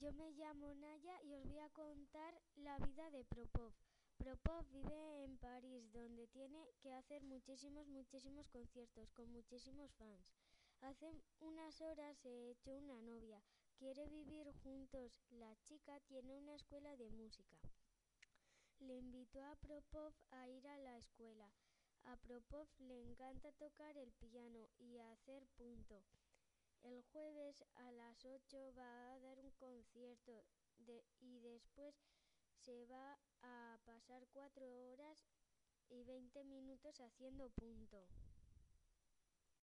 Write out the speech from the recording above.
Yo me llamo Naya y os voy a contar la vida de Propov. Propov vive en París, donde tiene que hacer muchísimos, muchísimos conciertos con muchísimos fans. Hace unas horas se echó una novia, quiere vivir juntos. La chica tiene una escuela de música. Le invitó a Propov a ir a la escuela. A Propov le encanta tocar el piano y hacer punto. El jueves a las 8 va a dar un concierto y después se va a pasar cuatro horas y 20 minutos haciendo punto.